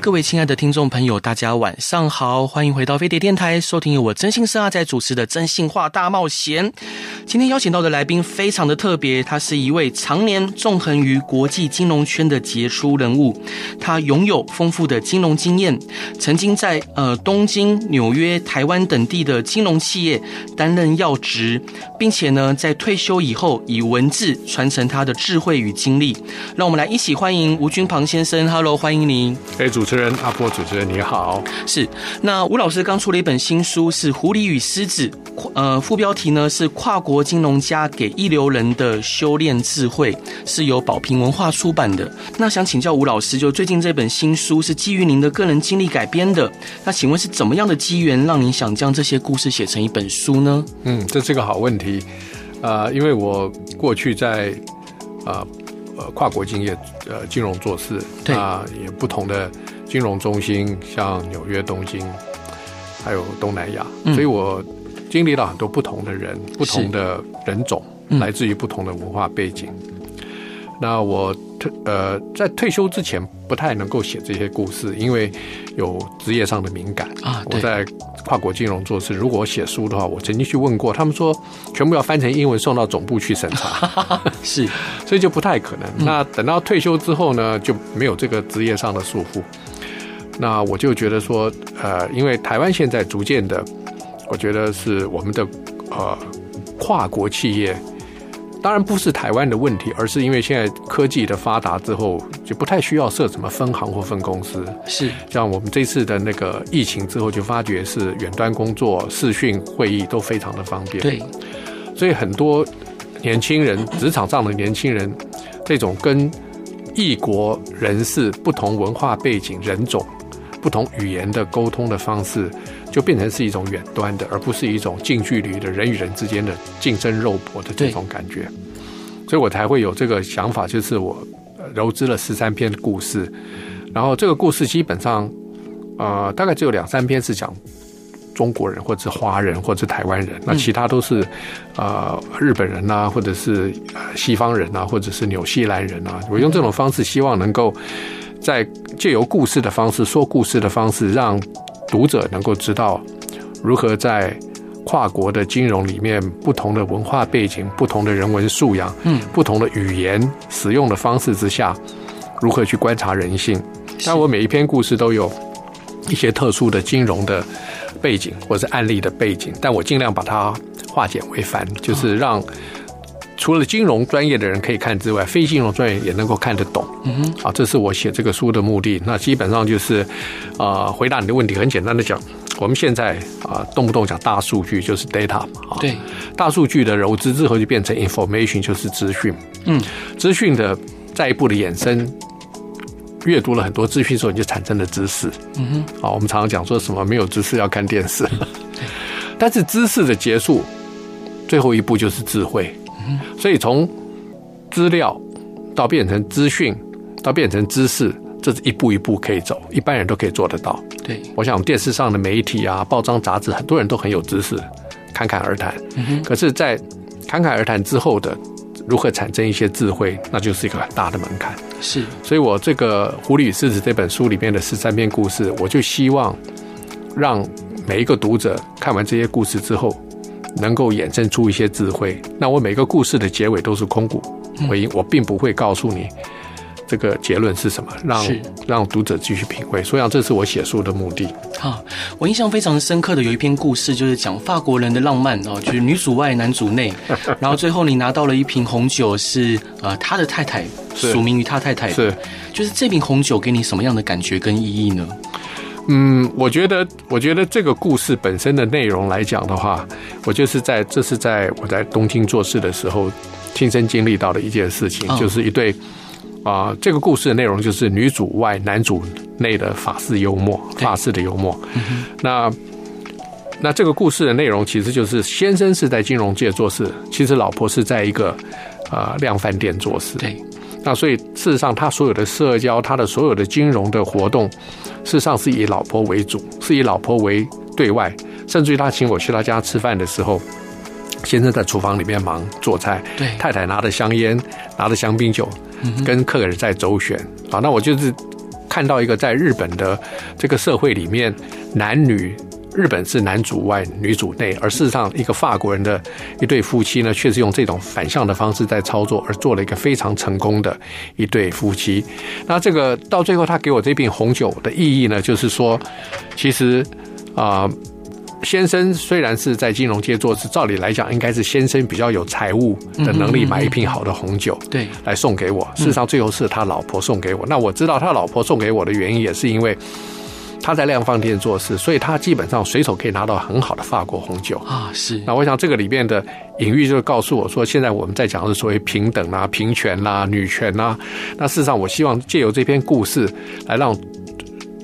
各位亲爱的听众朋友，大家晚上好，欢迎回到飞碟电台，收听由我真心声阿仔主持的《真心话大冒险》。今天邀请到的来宾非常的特别，他是一位常年纵横于国际金融圈的杰出人物，他拥有丰富的金融经验，曾经在呃东京、纽约、台湾等地的金融企业担任要职，并且呢在退休以后以文字传承他的智慧与经历。让我们来一起欢迎吴君庞先生，Hello，欢迎您。哎，主持人阿波，主持人你好。是，那吴老师刚出了一本新书，是《狐狸与狮子》，呃，副标题呢是《跨国金融家给一流人的修炼智慧》，是由宝瓶文化出版的。那想请教吴老师，就最近这本新书是基于您的个人经历改编的，那请问是怎么样的机缘让您想将这些故事写成一本书呢？嗯，这是个好问题，啊、呃，因为我过去在啊。呃呃，跨国经验，呃，金融做事，啊也不同的金融中心，像纽约、东京，还有东南亚，嗯，所以我经历了很多不同的人，不同的人种，来自于不同的文化背景。那我退呃，在退休之前不太能够写这些故事，因为有职业上的敏感啊。我在跨国金融做事，如果我写书的话，我曾经去问过，他们说全部要翻成英文送到总部去审查，是，所以就不太可能。那等到退休之后呢，就没有这个职业上的束缚。那我就觉得说，呃，因为台湾现在逐渐的，我觉得是我们的呃跨国企业。当然不是台湾的问题，而是因为现在科技的发达之后，就不太需要设什么分行或分公司。是，像我们这次的那个疫情之后，就发觉是远端工作、视讯会议都非常的方便。对，所以很多年轻人，职场上的年轻人，这种跟异国人士、不同文化背景、人种、不同语言的沟通的方式。就变成是一种远端的，而不是一种近距离的人与人之间的近身肉搏的这种感觉，所以我才会有这个想法，就是我揉织了十三篇故事，然后这个故事基本上，呃，大概只有两三篇是讲中国人或者是华人或者是台湾人，那其他都是呃日本人啊，或者是西方人啊，或者是纽西兰人啊。我用这种方式，希望能够在借由故事的方式说故事的方式让。读者能够知道如何在跨国的金融里面，不同的文化背景、不同的人文素养、嗯，不同的语言使用的方式之下，如何去观察人性。但我每一篇故事都有一些特殊的金融的背景或者是案例的背景，但我尽量把它化简为繁，就是让。除了金融专业的人可以看之外，非金融专业也能够看得懂。嗯哼，啊，这是我写这个书的目的。那基本上就是，啊、呃，回答你的问题很简单的讲，我们现在啊，动不动讲大数据就是 data 嘛。对，大数据的糅织之后就变成 information，就是资讯。嗯，资讯的再一步的衍生，阅读了很多资讯之后，你就产生了知识。嗯哼，啊，我们常常讲说什么没有知识要看电视，但是知识的结束，最后一步就是智慧。所以从资料到变成资讯，到变成知识，这是一步一步可以走，一般人都可以做得到。对，我想电视上的媒体啊、报章杂志，很多人都很有知识，侃侃而谈。嗯。可是，在侃侃而谈之后的如何产生一些智慧，那就是一个很大的门槛。是，所以我这个《狐狸与狮子》这本书里面的十三篇故事，我就希望让每一个读者看完这些故事之后。能够衍生出一些智慧。那我每个故事的结尾都是空谷回音，我并不会告诉你这个结论是什么，让让读者继续品味。所以，这是我写书的目的。啊，我印象非常深刻的有一篇故事，就是讲法国人的浪漫哦，就是女主外男主内，然后最后你拿到了一瓶红酒，是呃他的太太署名于他太太的，是就是这瓶红酒给你什么样的感觉跟意义呢？嗯，我觉得，我觉得这个故事本身的内容来讲的话，我就是在这是在我在东京做事的时候亲身经历到的一件事情，就是一对啊，这个故事的内容就是女主外男主内的法式幽默，法式的幽默。那那这个故事的内容其实就是先生是在金融界做事，其实老婆是在一个呃量贩店做事。对。那所以事实上，他所有的社交，他的所有的金融的活动，事实上是以老婆为主，是以老婆为对外。甚至于他请我去他家吃饭的时候，先生在厨房里面忙做菜，对，太太拿着香烟，拿着香槟酒，跟客人在周旋。啊，那我就是看到一个在日本的这个社会里面，男女。日本是男主外女主内，而事实上，一个法国人的一对夫妻呢，确实用这种反向的方式在操作，而做了一个非常成功的一对夫妻。那这个到最后，他给我这瓶红酒的意义呢，就是说，其实啊、先生虽然是在金融界做事，照理来讲，应该是先生比较有财务的能力，买一瓶好的红酒，对，来送给我。事实上，最后是他老婆送给我。那我知道他老婆送给我的原因，也是因为。他在量贩店做事，所以他基本上随手可以拿到很好的法国红酒啊。是，那我想这个里面的隐喻就是告诉我说，现在我们在讲的是所谓平等啊、平权啦、啊、女权啦、啊。那事实上，我希望借由这篇故事来让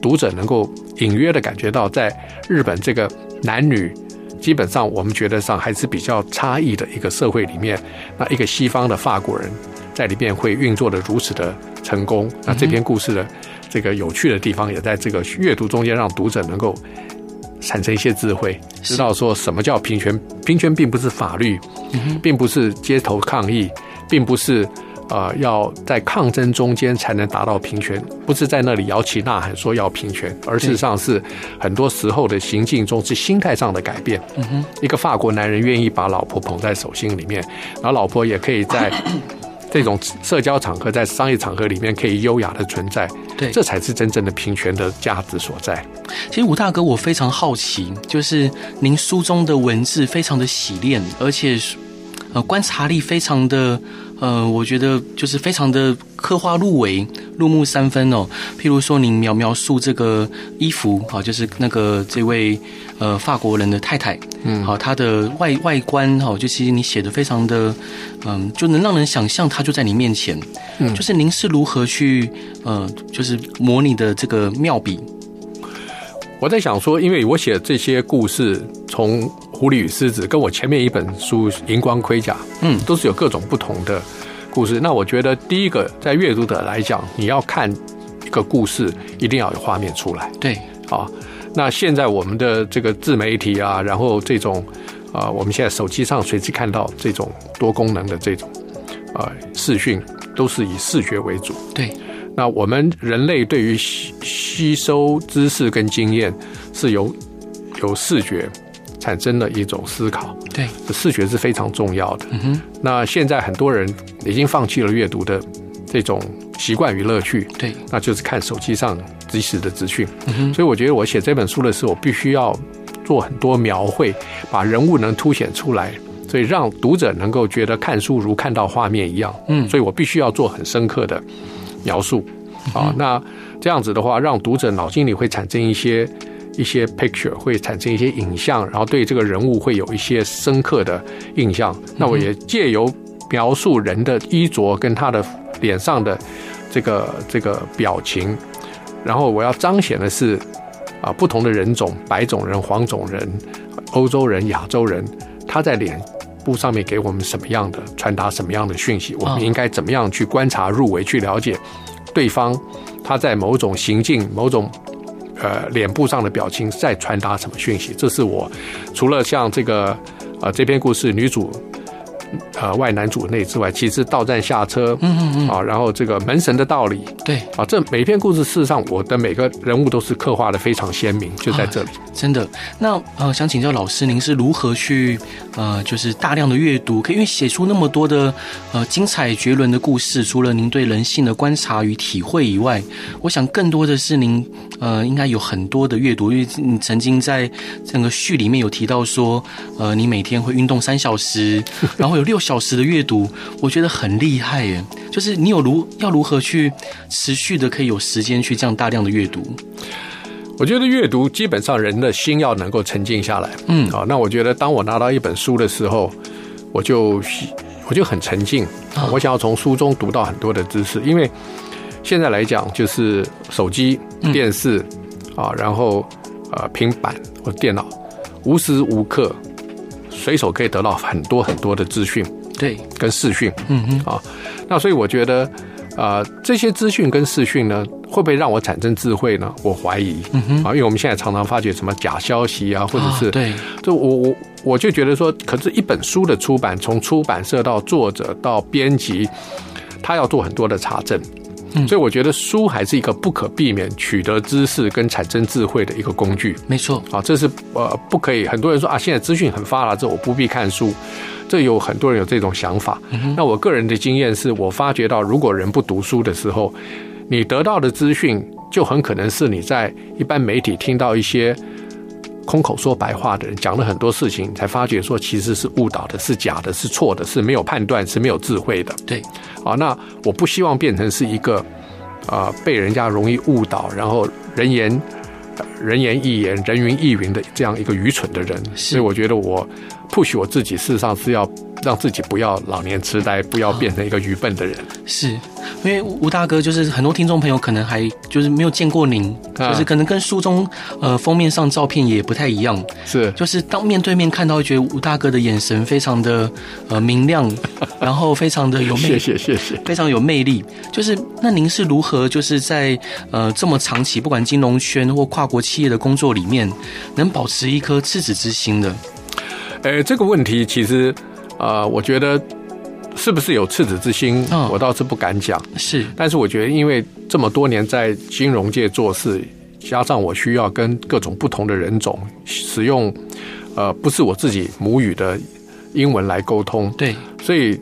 读者能够隐约的感觉到，在日本这个男女基本上我们觉得上还是比较差异的一个社会里面，那一个西方的法国人在里面会运作的如此的成功。那这篇故事的。这个有趣的地方也在这个阅读中间，让读者能够产生一些智慧，知道说什么叫平权。平权并不是法律，并不是街头抗议，并不是呃要在抗争中间才能达到平权，不是在那里摇旗呐喊说要平权，而事实上是很多时候的行径中是心态上的改变。嗯哼一个法国男人愿意把老婆捧在手心里面，然后老婆也可以在。这种社交场合，在商业场合里面可以优雅的存在，对，这才是真正的平权的价值所在。其实吴大哥，我非常好奇，就是您书中的文字非常的洗练，而且呃观察力非常的。呃，我觉得就是非常的刻画入微，入木三分哦。譬如说，您描描述这个衣服，好，就是那个这位呃法国人的太太，嗯，好，她的外外观，哈，就其实你写的非常的，嗯，就能让人想象她就在你面前，嗯，就是您是如何去呃，就是模拟的这个妙笔。我在想说，因为我写这些故事，从《狐狸与狮子》跟我前面一本书《荧光盔甲》，嗯，都是有各种不同的故事。那我觉得，第一个在阅读者来讲，你要看一个故事，一定要有画面出来。对，啊，那现在我们的这个自媒体啊，然后这种啊，我们现在手机上随时看到这种多功能的这种啊视讯，都是以视觉为主。对。那我们人类对于吸吸收知识跟经验是由由视觉产生了一种思考，对，视觉是非常重要的。嗯哼，那现在很多人已经放弃了阅读的这种习惯与乐趣，对，那就是看手机上即时的资讯。嗯哼，所以我觉得我写这本书的时候，我必须要做很多描绘，把人物能凸显出来，所以让读者能够觉得看书如看到画面一样。嗯，所以我必须要做很深刻的。描述，啊，那这样子的话，让读者脑筋里会产生一些一些 picture，会产生一些影像，然后对这个人物会有一些深刻的印象。那我也借由描述人的衣着跟他的脸上的这个这个表情，然后我要彰显的是啊，不同的人种，白种人、黄种人、欧洲人、亚洲人，他在脸。部上面给我们什么样的传达什么样的讯息？我们应该怎么样去观察入围，去了解对方他在某种行径、某种呃脸部上的表情在传达什么讯息？这是我除了像这个呃这篇故事女主。呃，外男主内之外，其实到站下车，嗯嗯嗯，啊，然后这个门神的道理，对，啊，这每篇故事事实上，我的每个人物都是刻画的非常鲜明，就在这里。啊、真的，那呃，想请教老师，您是如何去呃，就是大量的阅读，可以因为写出那么多的呃精彩绝伦的故事，除了您对人性的观察与体会以外，我想更多的是您呃，应该有很多的阅读，因为你曾经在整个序里面有提到说，呃，你每天会运动三小时，然后。有六小时的阅读，我觉得很厉害耶。就是你有如要如何去持续的可以有时间去这样大量的阅读？我觉得阅读基本上人的心要能够沉静下来。嗯，好，那我觉得当我拿到一本书的时候，我就我就很沉静。我想要从书中读到很多的知识，因为现在来讲就是手机、电视啊，然后呃平板或电脑。无时无刻随手可以得到很多很多的资讯，对，跟视讯，嗯嗯，啊，那所以我觉得，啊、呃，这些资讯跟视讯呢，会不会让我产生智慧呢？我怀疑，嗯哼，啊，因为我们现在常常发觉什么假消息啊，或者是，哦、对，就我我我就觉得说，可是一本书的出版，从出版社到作者到编辑，他要做很多的查证。所以我觉得书还是一个不可避免取得知识跟产生智慧的一个工具。没错，啊，这是呃不可以。很多人说啊，现在资讯很发达，这我不必看书。这有很多人有这种想法。那我个人的经验是我发觉到，如果人不读书的时候，你得到的资讯就很可能是你在一般媒体听到一些空口说白话的人讲了很多事情，才发觉说其实是误导的，是假的，是错的，是没有判断，是没有智慧的。对。啊，那我不希望变成是一个啊、呃、被人家容易误导，然后人言人言亦言，人云亦云的这样一个愚蠢的人。所以我觉得我 push 我自己，事实上是要让自己不要老年痴呆，不要变成一个愚笨的人。是。因为吴大哥就是很多听众朋友可能还就是没有见过您，就是可能跟书中呃封面上照片也不太一样。是，就是当面对面看到，觉得吴大哥的眼神非常的呃明亮，然后非常的有魅力，谢谢谢谢，非常有魅力。就是那您是如何就是在呃这么长期不管金融圈或跨国企业的工作里面，能保持一颗赤子之心的？呃，这个问题其实啊、呃，我觉得。是不是有赤子之心？我倒是不敢讲。是，但是我觉得，因为这么多年在金融界做事，加上我需要跟各种不同的人种使用，呃，不是我自己母语的英文来沟通。对，所以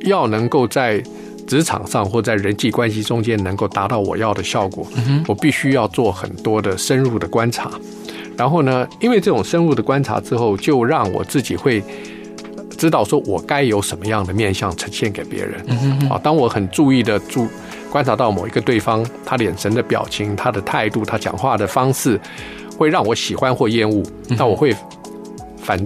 要能够在职场上或在人际关系中间能够达到我要的效果，我必须要做很多的深入的观察。然后呢，因为这种深入的观察之后，就让我自己会。知道说我该有什么样的面相呈现给别人。嗯啊，当我很注意的注观察到某一个对方，他的眼神的表情、他的态度、他讲话的方式，会让我喜欢或厌恶，那我会反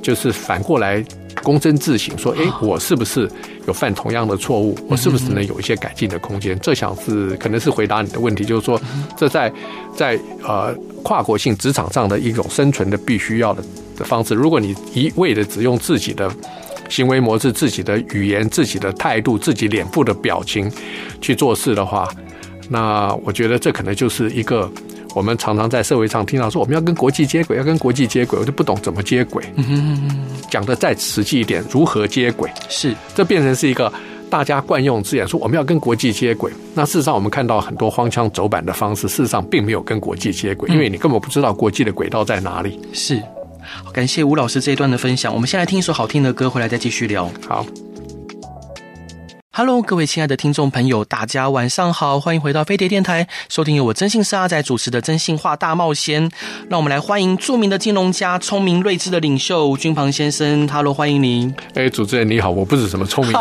就是反过来躬身自省，说：哎，我是不是有犯同样的错误？我是不是能有一些改进的空间？这想是可能是回答你的问题，就是说，这在在呃跨国性职场上的一种生存的必须要的。的方式，如果你一味的只用自己的行为模式、自己的语言、自己的态度、自己脸部的表情去做事的话，那我觉得这可能就是一个我们常常在社会上听到说我们要跟国际接轨，要跟国际接轨，我就不懂怎么接轨。讲的再实际一点，如何接轨？是，这变成是一个大家惯用字眼，说我们要跟国际接轨。那事实上，我们看到很多荒腔走板的方式，事实上并没有跟国际接轨，因为你根本不知道国际的轨道在哪里。是。感谢吴老师这一段的分享，我们先来听一首好听的歌，回来再继续聊。好。Hello，各位亲爱的听众朋友，大家晚上好，欢迎回到飞碟电台，收听由我征信社阿仔主持的《征信话大冒险》。让我们来欢迎著名的金融家、聪明睿智的领袖吴君庞先生。Hello，欢迎您。哎，主持人你好，我不是什么聪明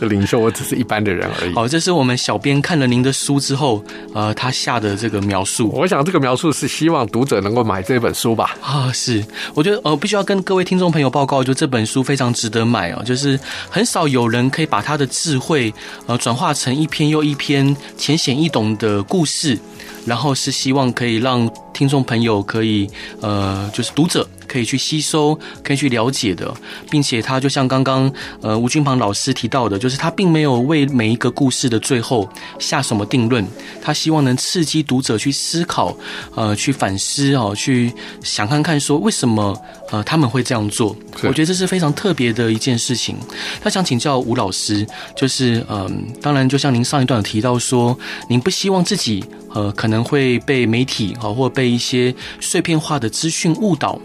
的领袖，我只是一般的人而已。好，这是我们小编看了您的书之后，呃，他下的这个描述。我想这个描述是希望读者能够买这本书吧？啊，是。我觉得呃，必须要跟各位听众朋友报告，就这本书非常值得买哦，就是很少有人可以把他的智慧。呃，转化成一篇又一篇浅显易懂的故事，然后是希望可以让听众朋友可以，呃，就是读者。可以去吸收，可以去了解的，并且他就像刚刚呃吴君鹏老师提到的，就是他并没有为每一个故事的最后下什么定论，他希望能刺激读者去思考，呃，去反思哦，去想看看说为什么呃他们会这样做。我觉得这是非常特别的一件事情。他想请教吴老师，就是嗯、呃，当然就像您上一段有提到说，您不希望自己呃可能会被媒体啊或被一些碎片化的资讯误导。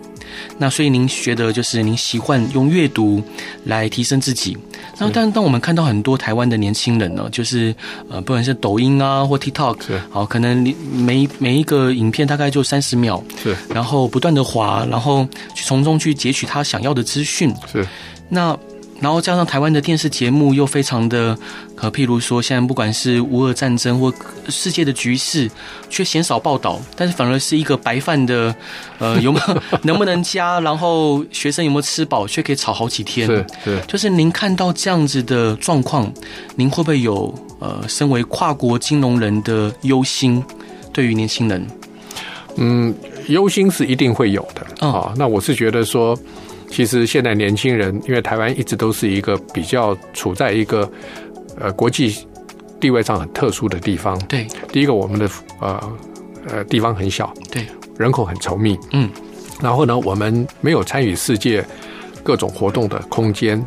那所以您觉得就是您习惯用阅读来提升自己。那但当我们看到很多台湾的年轻人呢，就是呃不管是抖音啊或 TikTok，好，可能每每一个影片大概就三十秒，是，然后不断的滑，然后去从中去截取他想要的资讯，是，那。然后加上台湾的电视节目又非常的，呃，譬如说现在不管是乌俄战争或世界的局势，却鲜少报道，但是反而是一个白饭的，呃，有没有 能不能加，然后学生有没有吃饱，却可以吵好几天。对对，就是您看到这样子的状况，您会不会有呃，身为跨国金融人的忧心？对于年轻人，嗯，忧心是一定会有的啊。那我是觉得说，其实现在年轻人，因为台湾一直都是一个比较处在一个呃国际地位上很特殊的地方。对，第一个我们的呃呃地方很小，对，人口很稠密，嗯，然后呢，我们没有参与世界各种活动的空间，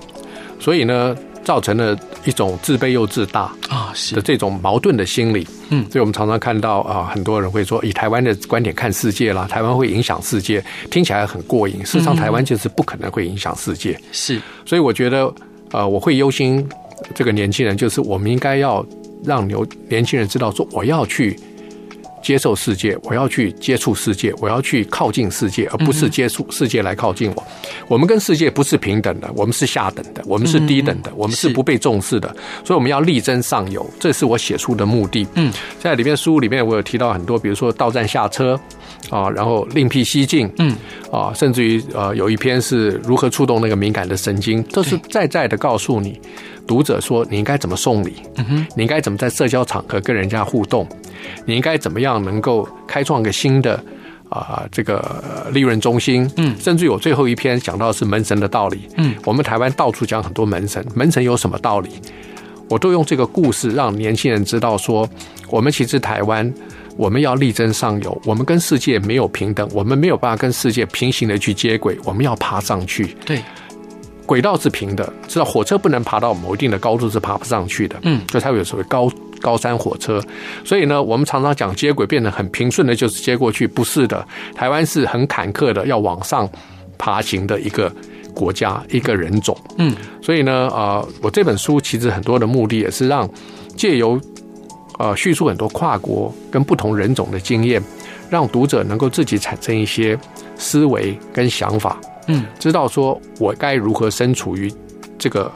所以呢。造成了一种自卑又自大啊，是的这种矛盾的心理。嗯，所以我们常常看到啊，很多人会说，以台湾的观点看世界啦，台湾会影响世界，听起来很过瘾。事实上，台湾就是不可能会影响世界。是，所以我觉得，呃，我会忧心这个年轻人，就是我们应该要让牛年轻人知道，说我要去。接受世界，我要去接触世界，我要去靠近世界，而不是接触世界来靠近我。我们跟世界不是平等的，我们是下等的，我们是低等的，我们是不被重视的。所以我们要力争上游，这是我写书的目的。嗯，在里面书里面我有提到很多，比如说到站下车啊，然后另辟蹊径，嗯啊，甚至于呃有一篇是如何触动那个敏感的神经，这是在在的告诉你。读者说：“你应该怎么送礼？嗯哼，你应该怎么在社交场合跟人家互动？你应该怎么样能够开创个新的啊、呃、这个利润中心？嗯，甚至有最后一篇讲到的是门神的道理。嗯，我们台湾到处讲很多门神，门神有什么道理？我都用这个故事让年轻人知道说，我们其实台湾，我们要力争上游，我们跟世界没有平等，我们没有办法跟世界平行的去接轨，我们要爬上去。对。”轨道是平的，知道火车不能爬到某一定的高度是爬不上去的，嗯，所以才会有所谓高高山火车。所以呢，我们常常讲接轨变得很平顺的，就是接过去，不是的。台湾是很坎坷的，要往上爬行的一个国家，一个人种，嗯。所以呢，啊、呃，我这本书其实很多的目的也是让借由呃叙述很多跨国跟不同人种的经验，让读者能够自己产生一些思维跟想法。嗯，知道说我该如何身处于这个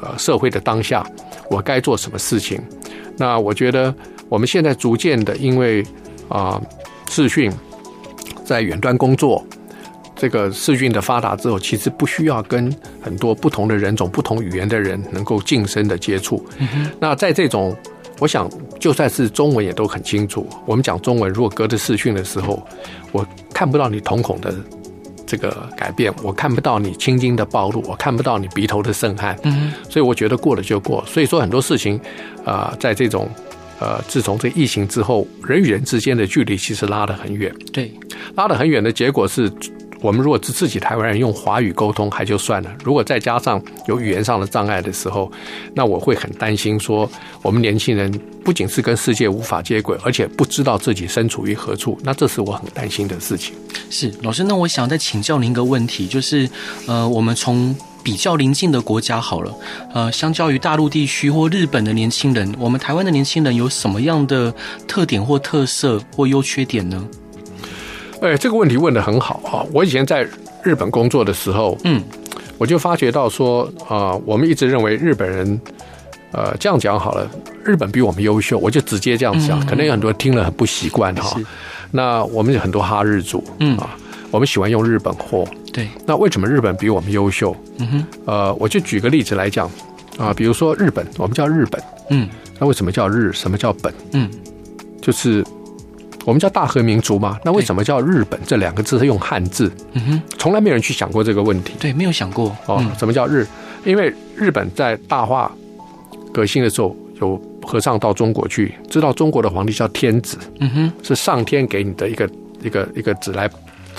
呃社会的当下，我该做什么事情。那我觉得我们现在逐渐的，因为啊视讯在远端工作，这个视讯的发达之后，其实不需要跟很多不同的人种、不同语言的人能够近身的接触。嗯。那在这种，我想就算是中文也都很清楚。我们讲中文，如果隔着视讯的时候，我看不到你瞳孔的。这个改变，我看不到你青筋的暴露，我看不到你鼻头的渗汗，嗯，所以我觉得过了就过。所以说很多事情，啊、呃，在这种，呃，自从这疫情之后，人与人之间的距离其实拉得很远，对，拉得很远的结果是。我们如果是自己台湾人用华语沟通还就算了，如果再加上有语言上的障碍的时候，那我会很担心说，我们年轻人不仅是跟世界无法接轨，而且不知道自己身处于何处，那这是我很担心的事情。是老师，那我想再请教您一个问题，就是呃，我们从比较邻近的国家好了，呃，相较于大陆地区或日本的年轻人，我们台湾的年轻人有什么样的特点或特色或优缺点呢？哎，这个问题问的很好啊！我以前在日本工作的时候，嗯，我就发觉到说啊，我们一直认为日本人，呃，这样讲好了，日本比我们优秀，我就直接这样讲，可能有很多人听了很不习惯哈。那我们有很多哈日族，嗯啊，我们喜欢用日本货，对。那为什么日本比我们优秀？嗯哼，呃，我就举个例子来讲啊，比如说日本，我们叫日本，嗯，那为什么叫日？什么叫本？嗯，就是。我们叫大和民族嘛，那为什么叫日本？这两个字是用汉字，嗯哼，从来没有人去想过这个问题。对，没有想过哦。什么叫日？因为日本在大化革新的时候，有和尚到中国去，知道中国的皇帝叫天子，嗯哼，是上天给你的一个一个一个子来。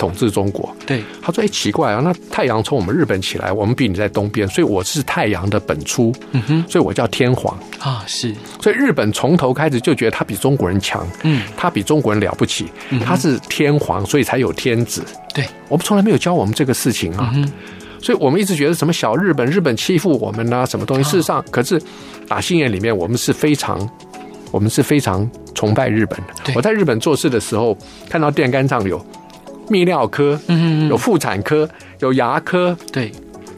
统治中国，对。他说：“哎，奇怪啊，那太阳从我们日本起来，我们比你在东边，所以我是太阳的本初，嗯哼，所以我叫天皇。啊，是，所以日本从头开始就觉得他比中国人强，嗯，他比中国人了不起，他是天皇，所以才有天子。对，我们从来没有教我们这个事情啊，所以我们一直觉得什么小日本，日本欺负我们啊，什么东西？事实上，可是打心眼里面，我们是非常，我们是非常崇拜日本的。我在日本做事的时候，看到电杆上有。”泌尿科，嗯嗯，有妇产科，有牙科。对，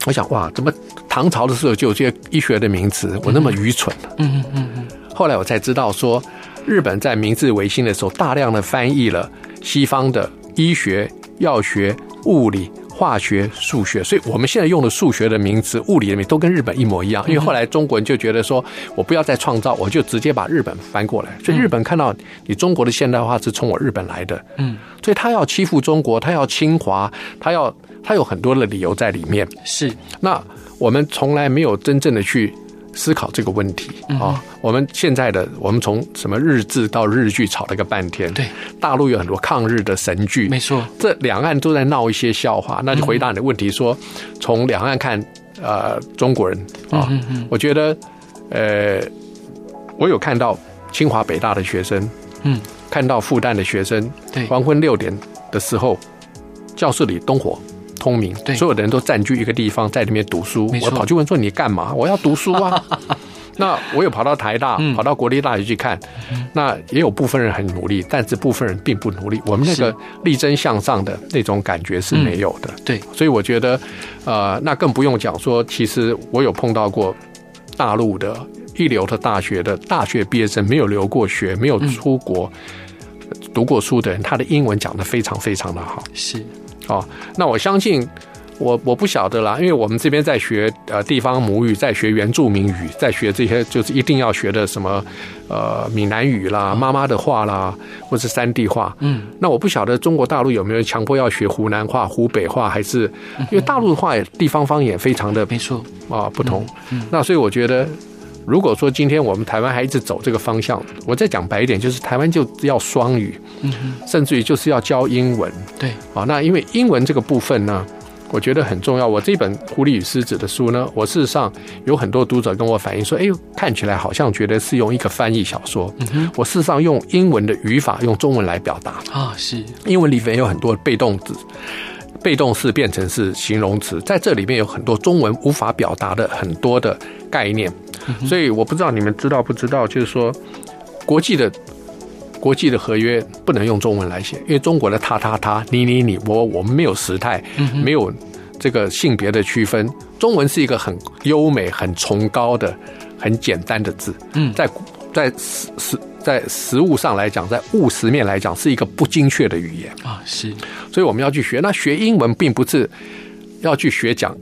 我想哇，怎么唐朝的时候就有这些医学的名词？我那么愚蠢。嗯嗯嗯。后来我才知道说，日本在明治维新的时候，大量的翻译了西方的医学、药学、物理、化学、数学，所以我们现在用的数学的名词、物理的名都跟日本一模一样。因为后来中国人就觉得说，我不要再创造，我就直接把日本翻过来。所以日本看到你中国的现代化是从我日本来的，嗯，所以他要欺负中国，他要侵华，他要他有很多的理由在里面。是，那我们从来没有真正的去。思考这个问题啊、哦，我们现在的我们从什么日志到日剧吵了个半天，对，大陆有很多抗日的神剧，没错，这两岸都在闹一些笑话。那就回答你的问题说，从两岸看，呃，中国人啊，哦、嗯嗯。我觉得，呃，我有看到清华北大的学生，嗯，看到复旦的学生，对，黄昏六点的时候，教室里灯火。聪明，对，所有的人都占据一个地方，在里面读书。我跑去问说：“你干嘛？”我要读书啊。那我有跑到台大，跑到国立大学去看。那也有部分人很努力，但是部分人并不努力。我们那个力争向上的那种感觉是没有的。对，所以我觉得，呃，那更不用讲说，其实我有碰到过大陆的一流的大学的大学毕业生，没有留过学，没有出国读过书的人，他的英文讲得非常非常的好。是。哦，那我相信，我我不晓得啦，因为我们这边在学呃地方母语，在学原住民语，在学这些就是一定要学的什么呃闽南语啦、妈妈的话啦，或是山地话。嗯，那我不晓得中国大陆有没有强迫要学湖南话、湖北话，还是因为大陆的话地方方言非常的没错啊不同。那所以我觉得。如果说今天我们台湾还一直走这个方向，我再讲白一点，就是台湾就要双语，嗯，甚至于就是要教英文，对，啊，那因为英文这个部分呢，我觉得很重要。我这本《狐狸与狮子》的书呢，我事实上有很多读者跟我反映说，哎呦，看起来好像觉得是用一个翻译小说，我事实上用英文的语法用中文来表达。啊，是。英文里面有很多被动词，被动式变成是形容词，在这里面有很多中文无法表达的很多的概念。所以我不知道你们知道不知道，就是说，国际的国际的合约不能用中文来写，因为中国的他他他你你你我我们没有时态，没有这个性别的区分。中文是一个很优美、很崇高的、很简单的字。嗯，在在实实在实物上来讲，在务实面来讲，是一个不精确的语言啊。是，所以我们要去学。那学英文并不是要去学讲。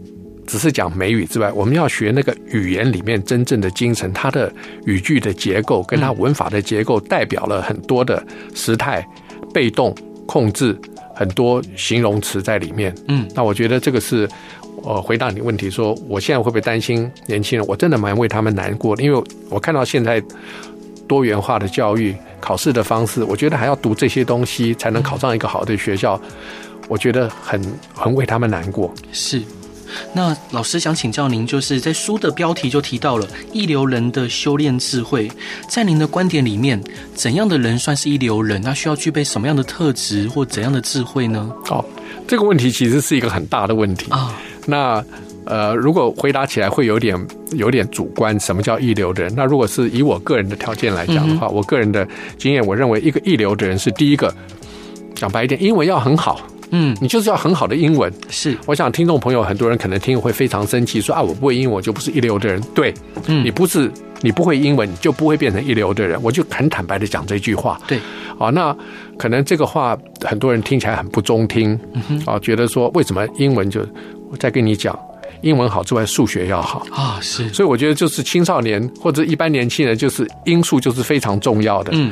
只是讲美语之外，我们要学那个语言里面真正的精神，它的语句的结构跟它文法的结构，代表了很多的时态、被动、控制，很多形容词在里面。嗯，那我觉得这个是，呃，回答你问题说，我现在会不会担心年轻人？我真的蛮为他们难过的，因为我看到现在多元化的教育、考试的方式，我觉得还要读这些东西才能考上一个好的学校，我觉得很很为他们难过。是。那老师想请教您，就是在书的标题就提到了一流人的修炼智慧，在您的观点里面，怎样的人算是一流人？那需要具备什么样的特质或怎样的智慧呢？哦，这个问题其实是一个很大的问题啊。那呃，如果回答起来会有点有点主观，什么叫一流的人？那如果是以我个人的条件来讲的话，嗯、我个人的经验，我认为一个一流的人是第一个，讲白一点，英文要很好。嗯，你就是要很好的英文。是，我想听众朋友很多人可能听会非常生气，说啊，我不会英文，我就不是一流的人。对，嗯，你不是你不会英文，你就不会变成一流的人。我就很坦白的讲这句话。对，啊，那可能这个话很多人听起来很不中听，啊，觉得说为什么英文就我再跟你讲，英文好之外，数学要好啊，是。所以我觉得就是青少年或者一般年轻人，就是英数就是非常重要的。嗯。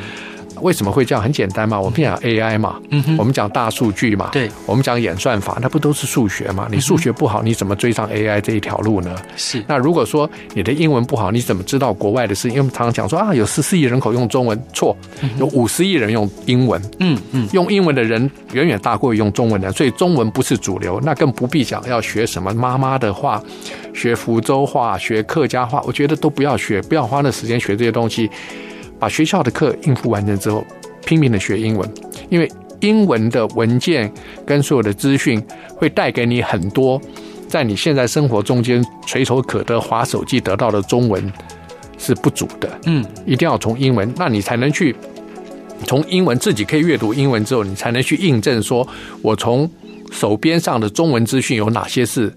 为什么会这样？很简单嘛，我们讲 AI 嘛，嗯哼，我们讲大数据嘛，对，我们讲演算法，那不都是数学嘛？你数学不好，你怎么追上 AI 这一条路呢？是。那如果说你的英文不好，你怎么知道国外的事情？因为我们常常讲说啊，有十四亿人口用中文，错，有五十亿人用英文，嗯嗯，用英文的人远远大过于用中文的，所以中文不是主流，那更不必讲要学什么妈妈的话，学福州话，学客家话，我觉得都不要学，不要花那时间学这些东西。把学校的课应付完成之后，拼命的学英文，因为英文的文件跟所有的资讯会带给你很多，在你现在生活中间垂手可得、划手机得到的中文是不足的。嗯，一定要从英文，那你才能去从英文自己可以阅读英文之后，你才能去印证说，我从手边上的中文资讯有哪些是。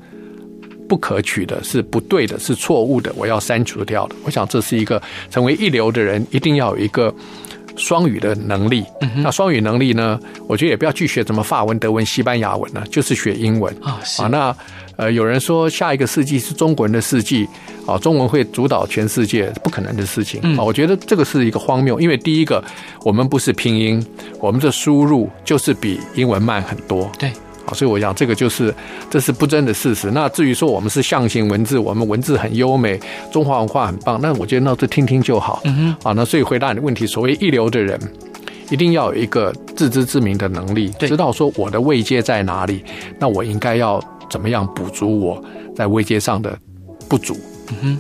不可取的，是不对的，是错误的，我要删除掉的。我想这是一个成为一流的人一定要有一个双语的能力。那双语能力呢，我觉得也不要去学什么法文、德文、西班牙文了，就是学英文啊。啊，那呃，有人说下一个世纪是中国人的世纪啊，中文会主导全世界，不可能的事情啊。我觉得这个是一个荒谬，因为第一个，我们不是拼音，我们的输入就是比英文慢很多。对。好，所以我想这个就是这是不争的事实。那至于说我们是象形文字，我们文字很优美，中华文化很棒，那我觉得那就听听就好。嗯哼。啊，那所以回答你的问题，所谓一流的人，一定要有一个自知之明的能力，知道说我的位阶在哪里，那我应该要怎么样补足我在位阶上的不足。嗯哼。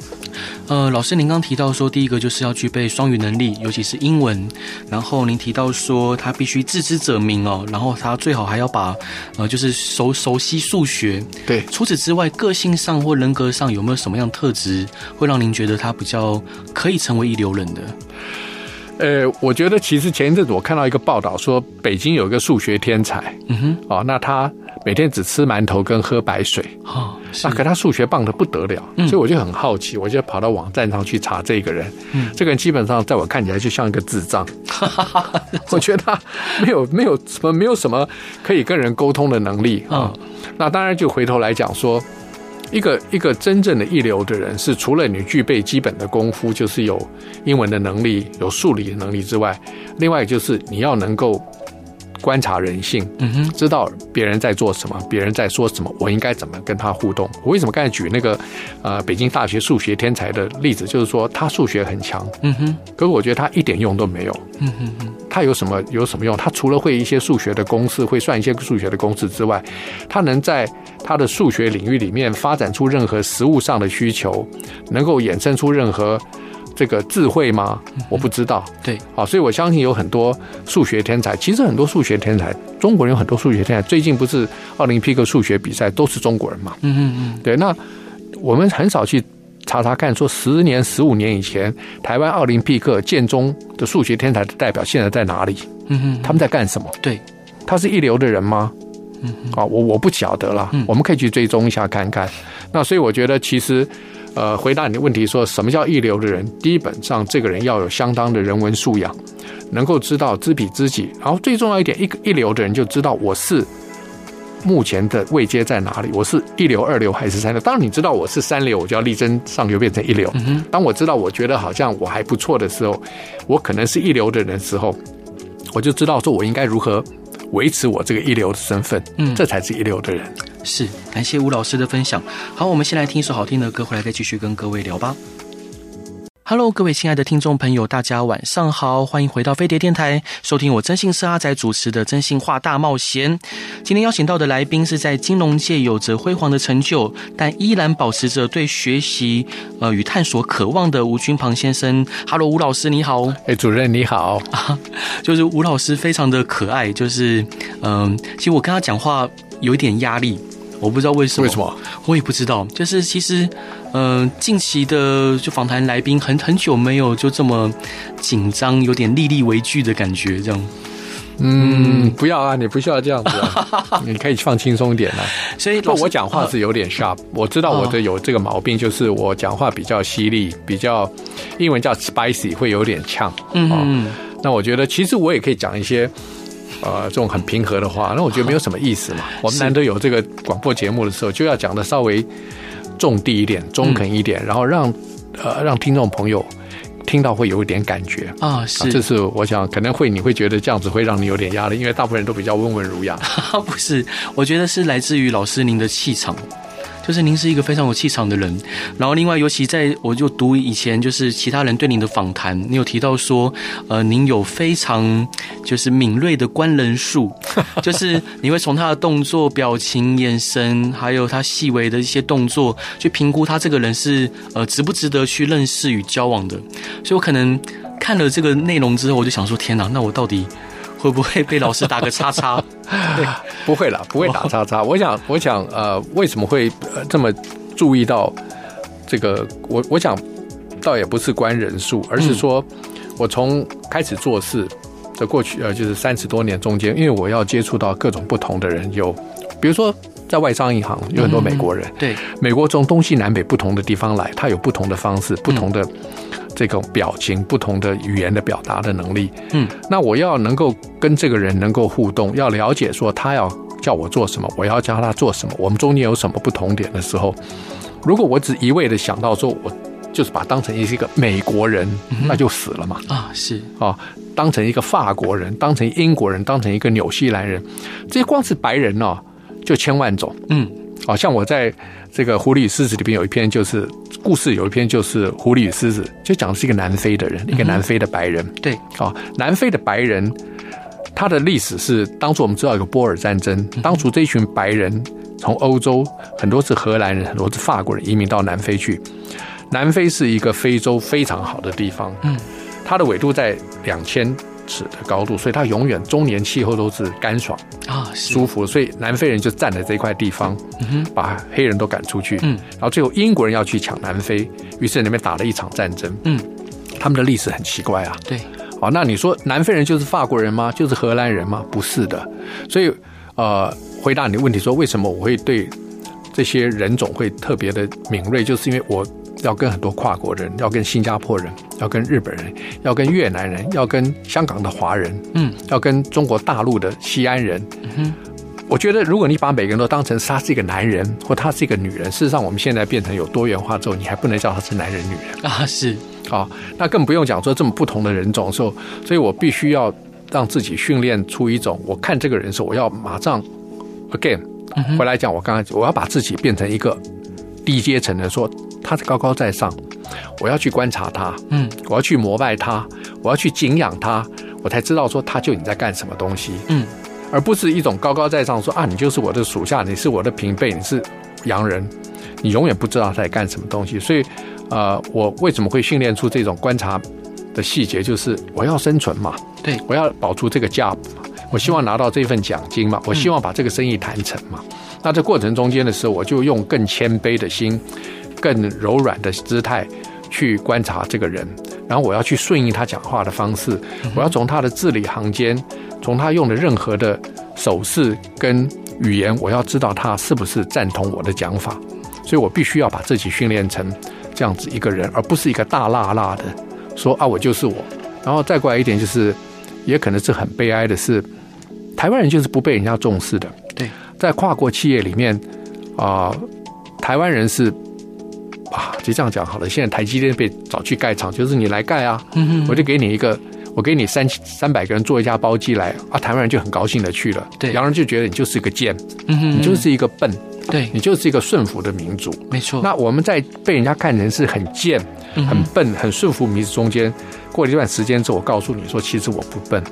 呃，老师，您刚提到说，第一个就是要具备双语能力，尤其是英文。然后您提到说，他必须自知者明哦，然后他最好还要把呃，就是熟熟悉数学。对。除此之外，个性上或人格上有没有什么样的特质，会让您觉得他比较可以成为一流人的？呃，我觉得其实前一阵子我看到一个报道说，北京有一个数学天才。嗯哼。哦，那他。每天只吃馒头跟喝白水，哦，那可他数学棒的不得了，所以我就很好奇，我就跑到网站上去查这个人。嗯，这个人基本上在我看起来就像一个智障，我觉得他没有没有什么没有什么可以跟人沟通的能力啊。那当然就回头来讲说，一个一个真正的一流的人是除了你具备基本的功夫，就是有英文的能力、有数理的能力之外，另外就是你要能够。观察人性，嗯哼，知道别人在做什么，别人在说什么，我应该怎么跟他互动？我为什么刚才举那个呃北京大学数学天才的例子？就是说他数学很强，嗯哼，可是我觉得他一点用都没有，嗯哼哼，他有什么有什么用？他除了会一些数学的公式，会算一些数学的公式之外，他能在他的数学领域里面发展出任何实物上的需求，能够衍生出任何。这个智慧吗？我不知道。对，好，所以我相信有很多数学天才。其实很多数学天才，中国人有很多数学天才。最近不是奥林匹克数学比赛都是中国人嘛？嗯嗯嗯。对，那我们很少去查查看，说十年、十五年以前，台湾奥林匹克建中的数学天才的代表现在在哪里？嗯嗯，他们在干什么？对，他是一流的人吗？嗯，啊，我我不晓得了。我们可以去追踪一下看看。那所以我觉得其实。呃，回答你的问题，说什么叫一流的人？基本上，这个人要有相当的人文素养，能够知道知彼知己。然后最重要一点，一个一流的人就知道我是目前的位阶在哪里，我是一流、二流还是三流？当你知道我是三流，我就要力争上游变成一流。当我知道我觉得好像我还不错的时候，我可能是一流的人的时候，我就知道说我应该如何维持我这个一流的身份。嗯，这才是一流的人。是，感谢吴老师的分享。好，我们先来听一首好听的歌，回来再继续跟各位聊吧。Hello，各位亲爱的听众朋友，大家晚上好，欢迎回到飞碟电台，收听我真心是阿仔主持的《真心话大冒险》。今天邀请到的来宾是在金融界有着辉煌的成就，但依然保持着对学习呃与探索渴望的吴君庞先生。Hello，吴老师你好。哎，主任你好。就是吴老师非常的可爱，就是嗯、呃，其实我跟他讲话有一点压力。我不知道为什么，为什么我也不知道。就是其实，嗯、呃，近期的就访谈来宾很很久没有就这么紧张，有点立立为据的感觉，这样。嗯，不要啊，你不需要这样子啊，你可以放轻松一点啊。所以，我讲话是有点 sharp，我知道我的有这个毛病，就是我讲话比较犀利，比较英文叫 spicy，会有点呛。嗯嗯。那我觉得其实我也可以讲一些。呃，这种很平和的话，那我觉得没有什么意思嘛。我们难得有这个广播节目的时候，就要讲的稍微重地一点、中肯一点，然后让呃让听众朋友听到会有一点感觉啊。是，这是我想可能会你会觉得这样子会让你有点压力，因为大部分人都比较温文儒雅。不是，我觉得是来自于老师您的气场。就是您是一个非常有气场的人，然后另外，尤其在我就读以前就是其他人对您的访谈，你有提到说，呃，您有非常就是敏锐的观人术，就是你会从他的动作、表情、眼神，还有他细微的一些动作，去评估他这个人是呃值不值得去认识与交往的。所以我可能看了这个内容之后，我就想说，天哪，那我到底会不会被老师打个叉叉？对，不会了，不会打叉叉。我想，我想，呃，为什么会这么注意到这个？我我想，倒也不是关人数，而是说，我从开始做事的过去，呃，就是三十多年中间，因为我要接触到各种不同的人，有比如说在外商银行有很多美国人，对，美国从东西南北不同的地方来，他有不同的方式，不同的。这种表情、不同的语言的表达的能力。嗯，那我要能够跟这个人能够互动，要了解说他要叫我做什么，我要教他做什么，我们中间有什么不同点的时候，如果我只一味的想到说我就是把当成一个美国人，那就死了嘛。啊，是啊，当成一个法国人，当成英国人，当成一个纽西兰人，这些光是白人呢，就千万种。嗯，啊，像我在这个《狐狸与狮子》里边有一篇就是。故事有一篇就是《狐狸与狮子》，就讲的是一个南非的人，一个南非的白人。对，啊，南非的白人，他的历史是当初我们知道有个波尔战争，当初这一群白人从欧洲很多是荷兰人，很多是法国人移民到南非去。南非是一个非洲非常好的地方，嗯，它的纬度在两千。尺的高度，所以它永远中年气候都是干爽啊，舒服。所以南非人就占了这块地方，把黑人都赶出去。嗯，然后最后英国人要去抢南非，于是那边打了一场战争。嗯，他们的历史很奇怪啊。对，好，那你说南非人就是法国人吗？就是荷兰人吗？不是的。所以，呃，回答你的问题说，为什么我会对这些人种会特别的敏锐，就是因为我。要跟很多跨国人，要跟新加坡人，要跟日本人，要跟越南人，要跟香港的华人，嗯，要跟中国大陆的西安人，嗯，我觉得如果你把每个人都当成他是一个男人，或他是一个女人，事实上我们现在变成有多元化之后，你还不能叫他是男人女人。啊，是。啊，那更不用讲说这么不同的人种的时候，所以我必须要让自己训练出一种，我看这个人的时候，我要马上 again 回来讲，我刚才我要把自己变成一个低阶层的说。他是高高在上，我要去观察他，嗯，我要去膜拜他，我要去敬仰他，我才知道说他究竟在干什么东西，嗯，而不是一种高高在上说啊，你就是我的属下，你是我的平辈，你是洋人，你永远不知道他在干什么东西。所以，呃，我为什么会训练出这种观察的细节？就是我要生存嘛，对，我要保住这个 job 嘛，我希望拿到这份奖金嘛，我希望把这个生意谈成嘛。那这过程中间的时候，我就用更谦卑的心。更柔软的姿态去观察这个人，然后我要去顺应他讲话的方式，我要从他的字里行间，从他用的任何的手势跟语言，我要知道他是不是赞同我的讲法，所以我必须要把自己训练成这样子一个人，而不是一个大辣辣的说啊，我就是我。然后再过来一点就是，也可能是很悲哀的是，台湾人就是不被人家重视的。对，在跨国企业里面啊、呃，台湾人是。啊，就这样讲好了。现在台积电被找去盖厂，就是你来盖啊，我就给你一个，我给你三三百个人做一架包机来啊，台湾人就很高兴的去了。对，洋人就觉得你就是一个贱，你就是一个笨，对，你就是一个顺服的民族。没错。那我们在被人家看成是很贱、很笨、很顺服民族中间，过了一段时间之后，我告诉你说，其实我不笨，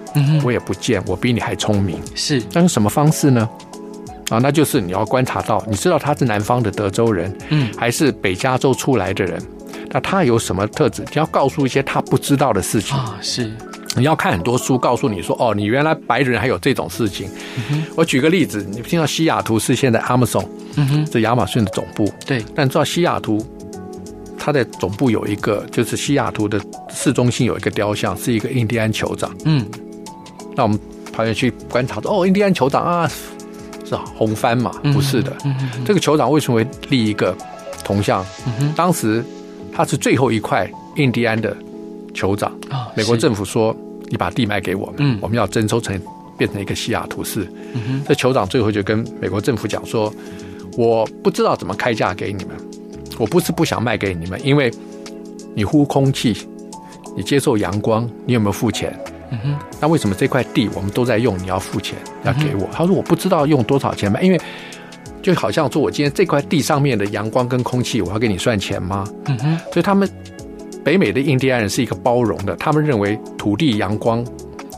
我也不贱，我比你还聪明。是，那用什么方式呢？啊，那就是你要观察到，你知道他是南方的德州人，嗯，还是北加州出来的人，那他有什么特质？你要告诉一些他不知道的事情啊。是，你要看很多书，告诉你说，哦，你原来白人还有这种事情。嗯、我举个例子，你听到西雅图是现在 Amazon，嗯哼，这亚马逊的总部，对。但你知道西雅图，它的总部有一个，就是西雅图的市中心有一个雕像，是一个印第安酋长。嗯，那我们跑下去观察说，哦，印第安酋长啊。是红帆嘛？不是的。这个酋长为什么会立一个铜像？嗯、当时他是最后一块印第安的酋长。哦、美国政府说：“你把地卖给我们，嗯、我们要征收成变成一个西雅图市。嗯”这酋长最后就跟美国政府讲说：“我不知道怎么开价给你们，我不是不想卖给你们，因为你呼空气，你接受阳光，你有没有付钱？”嗯哼，那为什么这块地我们都在用？你要付钱要给我？他说我不知道用多少钱嘛，因为就好像说我今天这块地上面的阳光跟空气，我要给你算钱吗？嗯哼，所以他们北美的印第安人是一个包容的，他们认为土地、阳光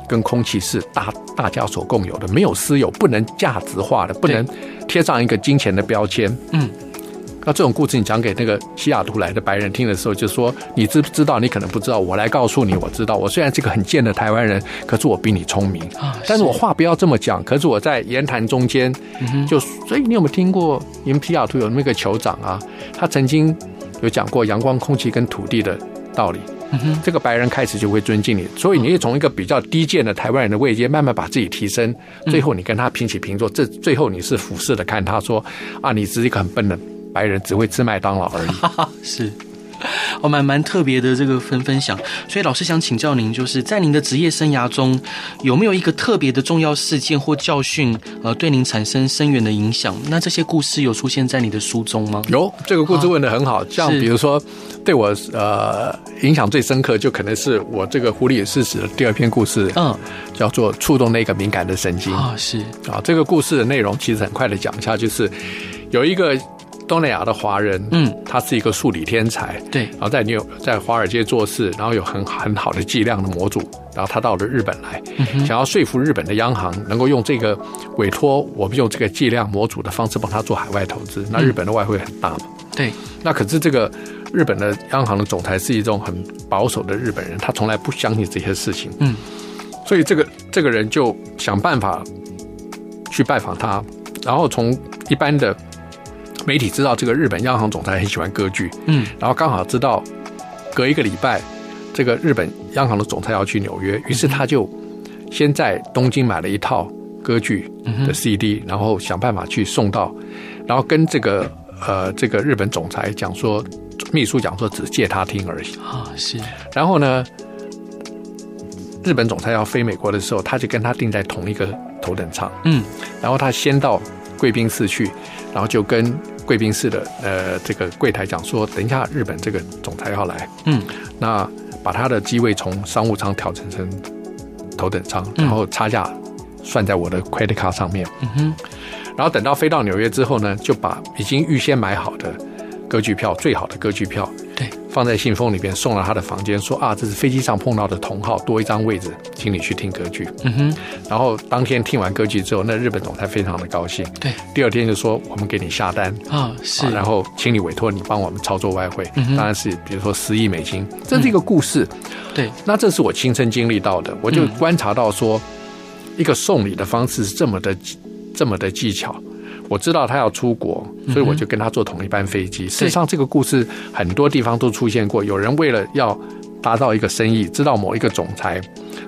跟空气是大大家所共有的，没有私有，不能价值化的，不能贴上一个金钱的标签。嗯。那这种故事你讲给那个西雅图来的白人听的时候，就说你知不知道？你可能不知道，我来告诉你，我知道。我虽然是个很贱的台湾人，可是我比你聪明啊。但是我话不要这么讲。可是我在言谈中间，就所以你有没有听过？因为西雅图有那个酋长啊，他曾经有讲过阳光、空气跟土地的道理。这个白人开始就会尊敬你，所以你也从一个比较低贱的台湾人的位阶，慢慢把自己提升，最后你跟他平起平坐。这最后你是俯视的看他说啊，你是一个很笨的。白人只会吃麦当劳而已。是，哦，蛮蛮特别的这个分分享。所以老师想请教您，就是在您的职业生涯中，有没有一个特别的重要事件或教训，呃，对您产生深远的影响？那这些故事有出现在你的书中吗？有，这个故事问的很好。啊、像比如说，对我呃影响最深刻，就可能是我这个《狐狸与狮子》的第二篇故事，嗯，叫做触动那个敏感的神经啊。是啊，这个故事的内容其实很快的讲一下，就是有一个。东南亚的华人，嗯，他是一个数理天才，对，然后在纽在华尔街做事，然后有很很好的计量的模组，然后他到了日本来，嗯，想要说服日本的央行能够用这个委托我们用这个计量模组的方式帮他做海外投资，那日本的外汇很大嘛，对，那可是这个日本的央行的总裁是一种很保守的日本人，他从来不相信这些事情，嗯，所以这个这个人就想办法去拜访他，然后从一般的。媒体知道这个日本央行总裁很喜欢歌剧，嗯，然后刚好知道隔一个礼拜，这个日本央行的总裁要去纽约，于是他就先在东京买了一套歌剧的 CD，然后想办法去送到，然后跟这个呃这个日本总裁讲说，秘书讲说只借他听而已啊，是。然后呢，日本总裁要飞美国的时候，他就跟他定在同一个头等舱，嗯，然后他先到贵宾室去，然后就跟。贵宾室的呃，这个柜台讲说，等一下日本这个总裁要来，嗯，那把他的机位从商务舱调整成头等舱，然后差价算在我的 credit card 上面，嗯哼，然后等到飞到纽约之后呢，就把已经预先买好的歌剧票，最好的歌剧票。放在信封里边，送到他的房间，说啊，这是飞机上碰到的同号，多一张位置，请你去听歌剧。嗯哼。然后当天听完歌剧之后，那日本总裁非常的高兴。对。第二天就说，我们给你下单啊，是。然后请你委托你帮我们操作外汇，嗯、当然是比如说十亿美金，这是一个故事。嗯、对。那这是我亲身经历到的，我就观察到说，一个送礼的方式是这么的这么的技巧。我知道他要出国，所以我就跟他坐同一班飞机。事实上，这个故事很多地方都出现过。有人为了要达到一个生意，知道某一个总裁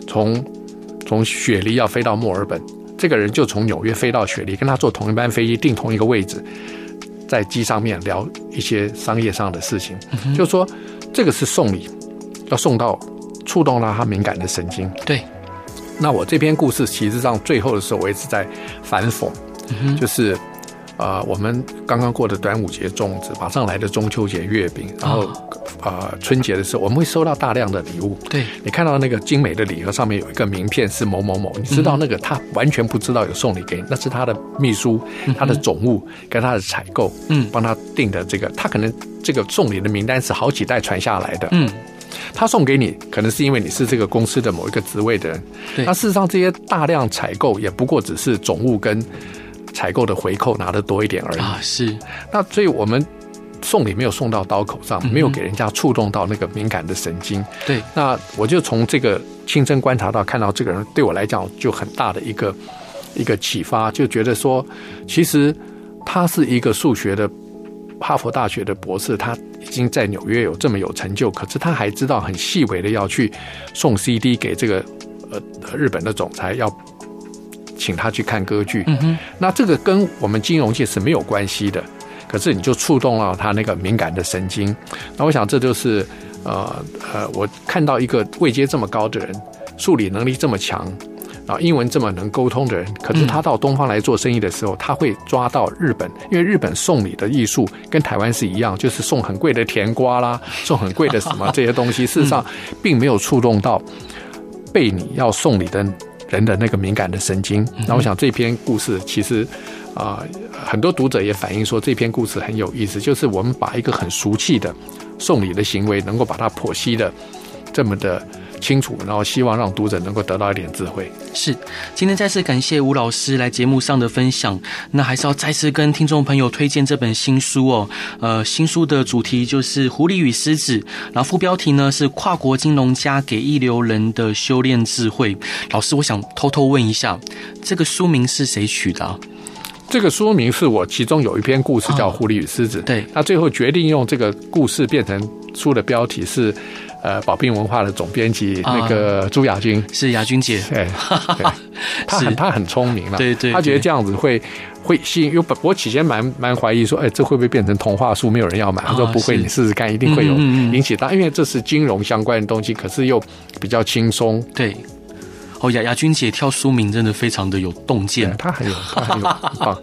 从从雪梨要飞到墨尔本，这个人就从纽约飞到雪梨，跟他坐同一班飞机，定同一个位置，在机上面聊一些商业上的事情。就是说，这个是送礼，要送到触动到他敏感的神经。对。那我这篇故事，其实上最后的时候，我一直在反讽，就是。啊、呃，我们刚刚过的端午节粽子，马上来的中秋节月饼，然后啊、呃，春节的时候我们会收到大量的礼物。对，你看到那个精美的礼盒上面有一个名片是某某某，你知道那个他完全不知道有送礼给你，那是他的秘书、他的总务跟他的采购，嗯，帮他订的这个，他可能这个送礼的名单是好几代传下来的，嗯，他送给你可能是因为你是这个公司的某一个职位的人，对，那事实上这些大量采购也不过只是总务跟。采购的回扣拿得多一点而已啊，是。那所以我们送礼没有送到刀口上，没有给人家触动到那个敏感的神经。对。那我就从这个亲身观察到，看到这个人对我来讲就很大的一个一个启发，就觉得说，其实他是一个数学的哈佛大学的博士，他已经在纽约有这么有成就，可是他还知道很细微的要去送 CD 给这个呃日本的总裁要。请他去看歌剧，嗯，那这个跟我们金融界是没有关系的，可是你就触动了他那个敏感的神经。那我想这就是呃呃，我看到一个位阶这么高的人，数理能力这么强，啊，英文这么能沟通的人，可是他到东方来做生意的时候，他会抓到日本，因为日本送礼的艺术跟台湾是一样，就是送很贵的甜瓜啦，送很贵的什么这些东西，事实上并没有触动到被你要送礼的。人的那个敏感的神经，那我想这篇故事其实啊、呃，很多读者也反映说这篇故事很有意思，就是我们把一个很俗气的送礼的行为，能够把它剖析的这么的。清楚，然后希望让读者能够得到一点智慧。是，今天再次感谢吴老师来节目上的分享。那还是要再次跟听众朋友推荐这本新书哦。呃，新书的主题就是《狐狸与狮子》，然后副标题呢是《跨国金融家给一流人的修炼智慧》。老师，我想偷偷问一下，这个书名是谁取的啊？这个书名是我其中有一篇故事叫《狐狸与狮子》，哦，对，那最后决定用这个故事变成书的标题是。呃，宝彬文化的总编辑那个朱雅君、啊、是雅君姐，对，对他很他很聪明了，对，对对，他觉得这样子会会吸引。因为我起先蛮蛮怀疑说，哎，这会不会变成童话书，没有人要买？他说不会，你试试看，一定会有引起他，因为这是金融相关的东西，可是又比较轻松。对。哦，雅雅君姐挑书名真的非常的有洞见，她很有，她很有 啊，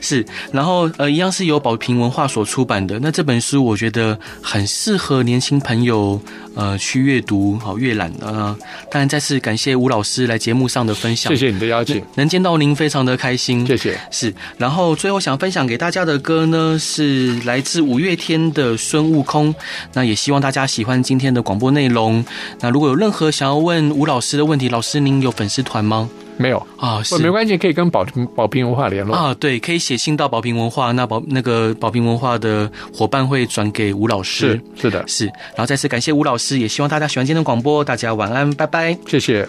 是。然后呃，一样是由宝瓶文化所出版的。那这本书我觉得很适合年轻朋友呃去阅读，好阅览啊。当然再次感谢吴老师来节目上的分享，谢谢你的邀请，能见到您非常的开心，谢谢。是。然后最后想分享给大家的歌呢，是来自五月天的《孙悟空》。那也希望大家喜欢今天的广播内容。那如果有任何想要问吴老师的问题，老师您有粉丝团吗？没有啊，是没关系，可以跟宝宝平文化联络啊。对，可以写信到宝平文化，那宝那个宝平文化的伙伴会转给吴老师。是是的，是。然后再次感谢吴老师，也希望大家喜欢今天的广播。大家晚安，拜拜，谢谢。